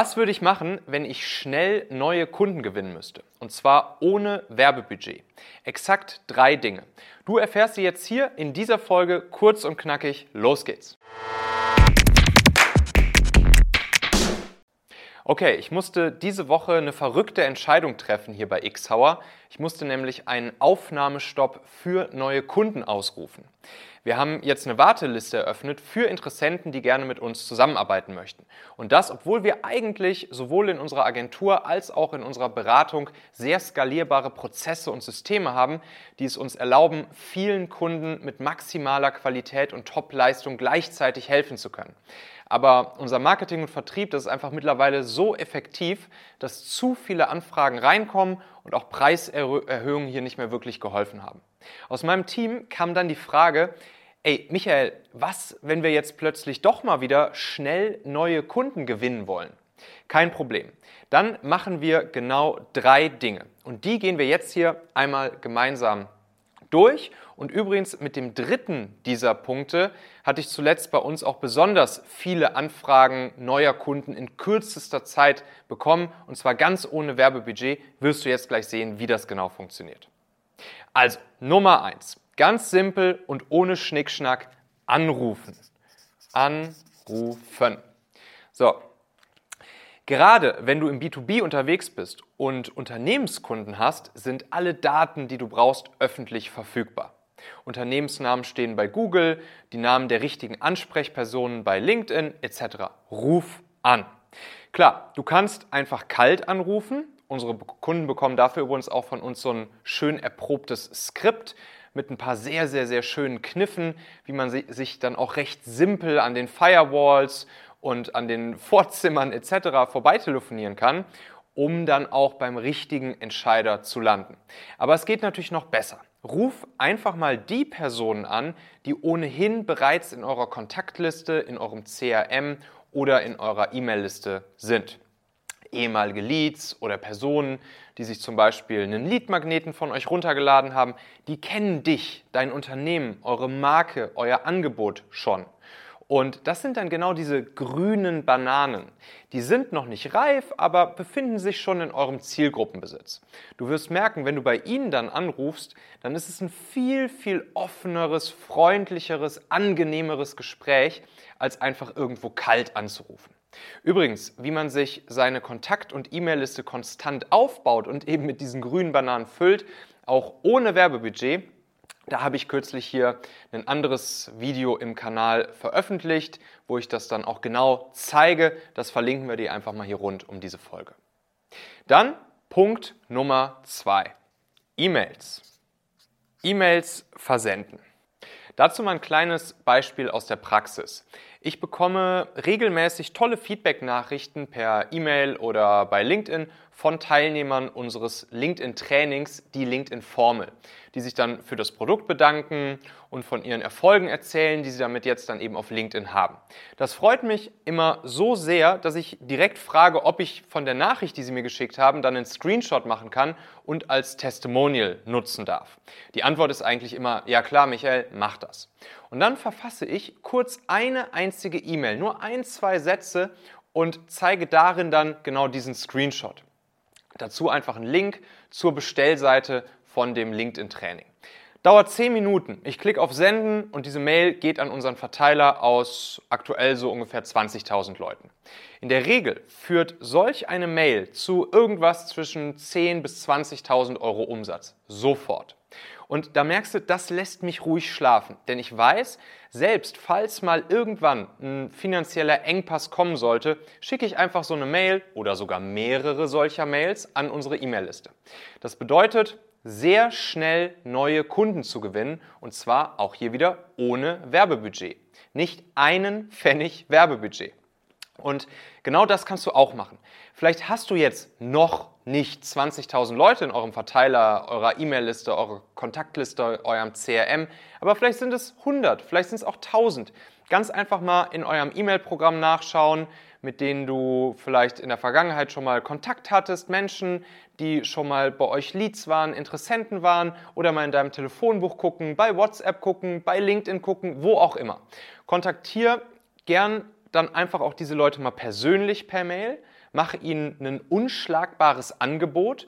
Was würde ich machen, wenn ich schnell neue Kunden gewinnen müsste? Und zwar ohne Werbebudget. Exakt drei Dinge. Du erfährst sie jetzt hier in dieser Folge kurz und knackig. Los geht's. Okay, ich musste diese Woche eine verrückte Entscheidung treffen hier bei Xhauer. Ich musste nämlich einen Aufnahmestopp für neue Kunden ausrufen. Wir haben jetzt eine Warteliste eröffnet für Interessenten, die gerne mit uns zusammenarbeiten möchten. Und das, obwohl wir eigentlich sowohl in unserer Agentur als auch in unserer Beratung sehr skalierbare Prozesse und Systeme haben, die es uns erlauben, vielen Kunden mit maximaler Qualität und Top-Leistung gleichzeitig helfen zu können. Aber unser Marketing und Vertrieb, das ist einfach mittlerweile so effektiv, dass zu viele Anfragen reinkommen und auch Preiserhöhungen hier nicht mehr wirklich geholfen haben. Aus meinem Team kam dann die Frage, ey Michael, was, wenn wir jetzt plötzlich doch mal wieder schnell neue Kunden gewinnen wollen? Kein Problem. Dann machen wir genau drei Dinge. Und die gehen wir jetzt hier einmal gemeinsam durch. Und übrigens mit dem dritten dieser Punkte hatte ich zuletzt bei uns auch besonders viele Anfragen neuer Kunden in kürzester Zeit bekommen. Und zwar ganz ohne Werbebudget. Wirst du jetzt gleich sehen, wie das genau funktioniert. Also, Nummer eins. Ganz simpel und ohne Schnickschnack anrufen. Anrufen. So, Gerade wenn du im B2B unterwegs bist und Unternehmenskunden hast, sind alle Daten, die du brauchst, öffentlich verfügbar. Unternehmensnamen stehen bei Google, die Namen der richtigen Ansprechpersonen bei LinkedIn etc. Ruf an. Klar, du kannst einfach kalt anrufen. Unsere Kunden bekommen dafür übrigens auch von uns so ein schön erprobtes Skript mit ein paar sehr, sehr, sehr schönen Kniffen, wie man sich dann auch recht simpel an den Firewalls und an den Vorzimmern etc. vorbeitelefonieren kann, um dann auch beim richtigen Entscheider zu landen. Aber es geht natürlich noch besser. Ruf einfach mal die Personen an, die ohnehin bereits in eurer Kontaktliste, in eurem CRM oder in eurer E-Mail-Liste sind. Ehemalige Leads oder Personen, die sich zum Beispiel einen Lead-Magneten von euch runtergeladen haben, die kennen dich, dein Unternehmen, eure Marke, euer Angebot schon. Und das sind dann genau diese grünen Bananen. Die sind noch nicht reif, aber befinden sich schon in eurem Zielgruppenbesitz. Du wirst merken, wenn du bei ihnen dann anrufst, dann ist es ein viel, viel offeneres, freundlicheres, angenehmeres Gespräch, als einfach irgendwo kalt anzurufen. Übrigens, wie man sich seine Kontakt- und E-Mail-Liste konstant aufbaut und eben mit diesen grünen Bananen füllt, auch ohne Werbebudget, da habe ich kürzlich hier ein anderes Video im Kanal veröffentlicht, wo ich das dann auch genau zeige. Das verlinken wir dir einfach mal hier rund um diese Folge. Dann Punkt Nummer zwei: E-Mails. E-Mails versenden. Dazu mal ein kleines Beispiel aus der Praxis. Ich bekomme regelmäßig tolle Feedback-Nachrichten per E-Mail oder bei LinkedIn von Teilnehmern unseres LinkedIn-Trainings, die LinkedIn-Formel, die sich dann für das Produkt bedanken und von ihren Erfolgen erzählen, die sie damit jetzt dann eben auf LinkedIn haben. Das freut mich immer so sehr, dass ich direkt frage, ob ich von der Nachricht, die sie mir geschickt haben, dann einen Screenshot machen kann und als Testimonial nutzen darf. Die Antwort ist eigentlich immer, ja klar, Michael, mach das. Und dann verfasse ich kurz eine einzige E-Mail, nur ein, zwei Sätze und zeige darin dann genau diesen Screenshot. Dazu einfach einen Link zur Bestellseite von dem LinkedIn-Training. Dauert 10 Minuten. Ich klicke auf Senden und diese Mail geht an unseren Verteiler aus aktuell so ungefähr 20.000 Leuten. In der Regel führt solch eine Mail zu irgendwas zwischen 10.000 bis 20.000 Euro Umsatz. Sofort. Und da merkst du, das lässt mich ruhig schlafen. Denn ich weiß, selbst falls mal irgendwann ein finanzieller Engpass kommen sollte, schicke ich einfach so eine Mail oder sogar mehrere solcher Mails an unsere E-Mail-Liste. Das bedeutet, sehr schnell neue Kunden zu gewinnen und zwar auch hier wieder ohne Werbebudget. Nicht einen Pfennig Werbebudget. Und genau das kannst du auch machen. Vielleicht hast du jetzt noch nicht 20.000 Leute in eurem Verteiler, eurer E-Mail-Liste, eurer Kontaktliste, eurem CRM, aber vielleicht sind es 100, vielleicht sind es auch 1000. Ganz einfach mal in eurem E-Mail-Programm nachschauen, mit denen du vielleicht in der Vergangenheit schon mal Kontakt hattest, Menschen, die schon mal bei euch Leads waren, Interessenten waren oder mal in deinem Telefonbuch gucken, bei WhatsApp gucken, bei LinkedIn gucken, wo auch immer. Kontaktier gern dann einfach auch diese Leute mal persönlich per Mail, mache ihnen ein unschlagbares Angebot,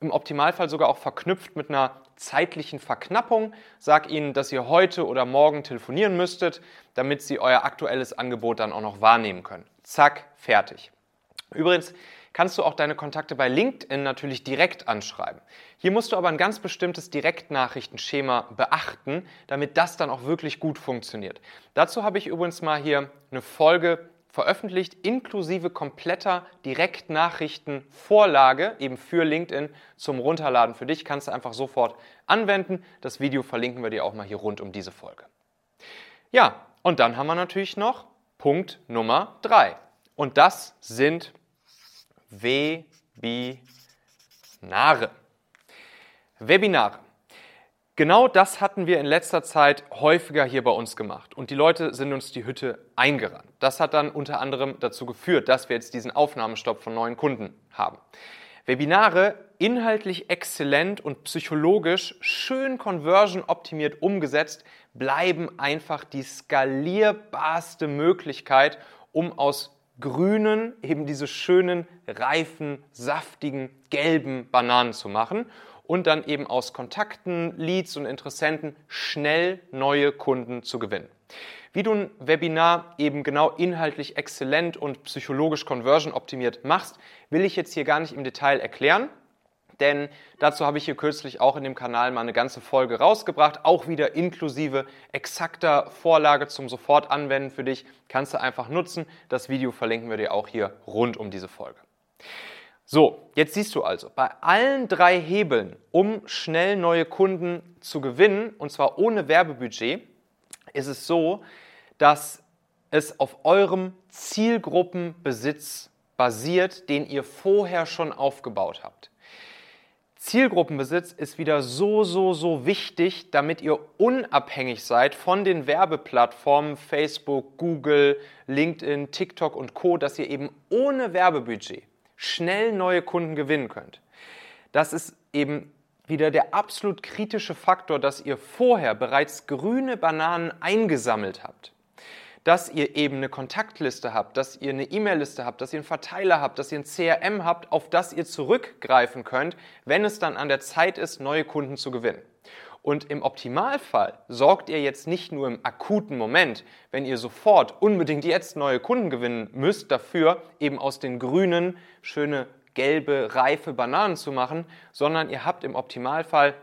im Optimalfall sogar auch verknüpft mit einer zeitlichen Verknappung. Sag ihnen, dass ihr heute oder morgen telefonieren müsstet, damit sie euer aktuelles Angebot dann auch noch wahrnehmen können. Zack, fertig. Übrigens kannst du auch deine Kontakte bei LinkedIn natürlich direkt anschreiben. Hier musst du aber ein ganz bestimmtes Direktnachrichtenschema beachten, damit das dann auch wirklich gut funktioniert. Dazu habe ich übrigens mal hier eine Folge veröffentlicht, inklusive kompletter Direktnachrichtenvorlage eben für LinkedIn zum Runterladen für dich. Kannst du einfach sofort anwenden. Das Video verlinken wir dir auch mal hier rund um diese Folge. Ja, und dann haben wir natürlich noch Punkt Nummer drei. Und das sind Webinare. Webinare. Genau das hatten wir in letzter Zeit häufiger hier bei uns gemacht und die Leute sind uns die Hütte eingerannt. Das hat dann unter anderem dazu geführt, dass wir jetzt diesen Aufnahmestopp von neuen Kunden haben. Webinare inhaltlich exzellent und psychologisch schön conversion optimiert umgesetzt bleiben einfach die skalierbarste Möglichkeit, um aus grünen, eben diese schönen, reifen, saftigen, gelben Bananen zu machen und dann eben aus Kontakten, Leads und Interessenten schnell neue Kunden zu gewinnen. Wie du ein Webinar eben genau inhaltlich exzellent und psychologisch conversion optimiert machst, will ich jetzt hier gar nicht im Detail erklären denn dazu habe ich hier kürzlich auch in dem Kanal mal eine ganze Folge rausgebracht, auch wieder inklusive exakter Vorlage zum Sofortanwenden für dich. Kannst du einfach nutzen. Das Video verlinken wir dir auch hier rund um diese Folge. So, jetzt siehst du also, bei allen drei Hebeln, um schnell neue Kunden zu gewinnen, und zwar ohne Werbebudget, ist es so, dass es auf eurem Zielgruppenbesitz basiert, den ihr vorher schon aufgebaut habt. Zielgruppenbesitz ist wieder so, so, so wichtig, damit ihr unabhängig seid von den Werbeplattformen Facebook, Google, LinkedIn, TikTok und Co, dass ihr eben ohne Werbebudget schnell neue Kunden gewinnen könnt. Das ist eben wieder der absolut kritische Faktor, dass ihr vorher bereits grüne Bananen eingesammelt habt dass ihr eben eine Kontaktliste habt, dass ihr eine E-Mail-Liste habt, dass ihr einen Verteiler habt, dass ihr ein CRM habt, auf das ihr zurückgreifen könnt, wenn es dann an der Zeit ist, neue Kunden zu gewinnen. Und im Optimalfall sorgt ihr jetzt nicht nur im akuten Moment, wenn ihr sofort unbedingt jetzt neue Kunden gewinnen müsst, dafür eben aus den grünen schöne gelbe, reife Bananen zu machen, sondern ihr habt im Optimalfall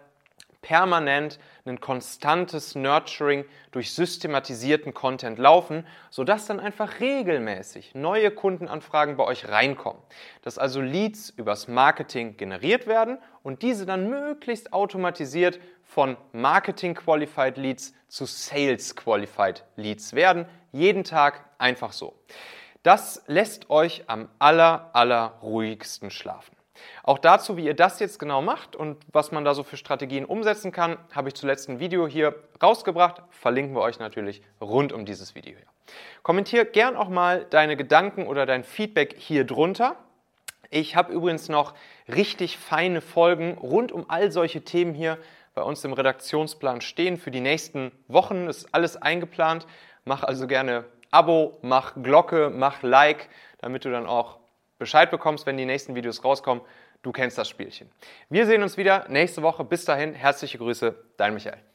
permanent ein konstantes Nurturing durch systematisierten Content laufen, sodass dann einfach regelmäßig neue Kundenanfragen bei euch reinkommen. Dass also Leads übers Marketing generiert werden und diese dann möglichst automatisiert von Marketing Qualified Leads zu Sales Qualified Leads werden. Jeden Tag einfach so. Das lässt euch am aller, aller ruhigsten schlafen. Auch dazu, wie ihr das jetzt genau macht und was man da so für Strategien umsetzen kann, habe ich zuletzt ein Video hier rausgebracht. Verlinken wir euch natürlich rund um dieses Video hier. Kommentier gern auch mal deine Gedanken oder dein Feedback hier drunter. Ich habe übrigens noch richtig feine Folgen rund um all solche Themen hier bei uns im Redaktionsplan stehen für die nächsten Wochen. Ist alles eingeplant. Mach also gerne Abo, mach Glocke, mach Like, damit du dann auch Bescheid bekommst, wenn die nächsten Videos rauskommen. Du kennst das Spielchen. Wir sehen uns wieder nächste Woche. Bis dahin, herzliche Grüße, dein Michael.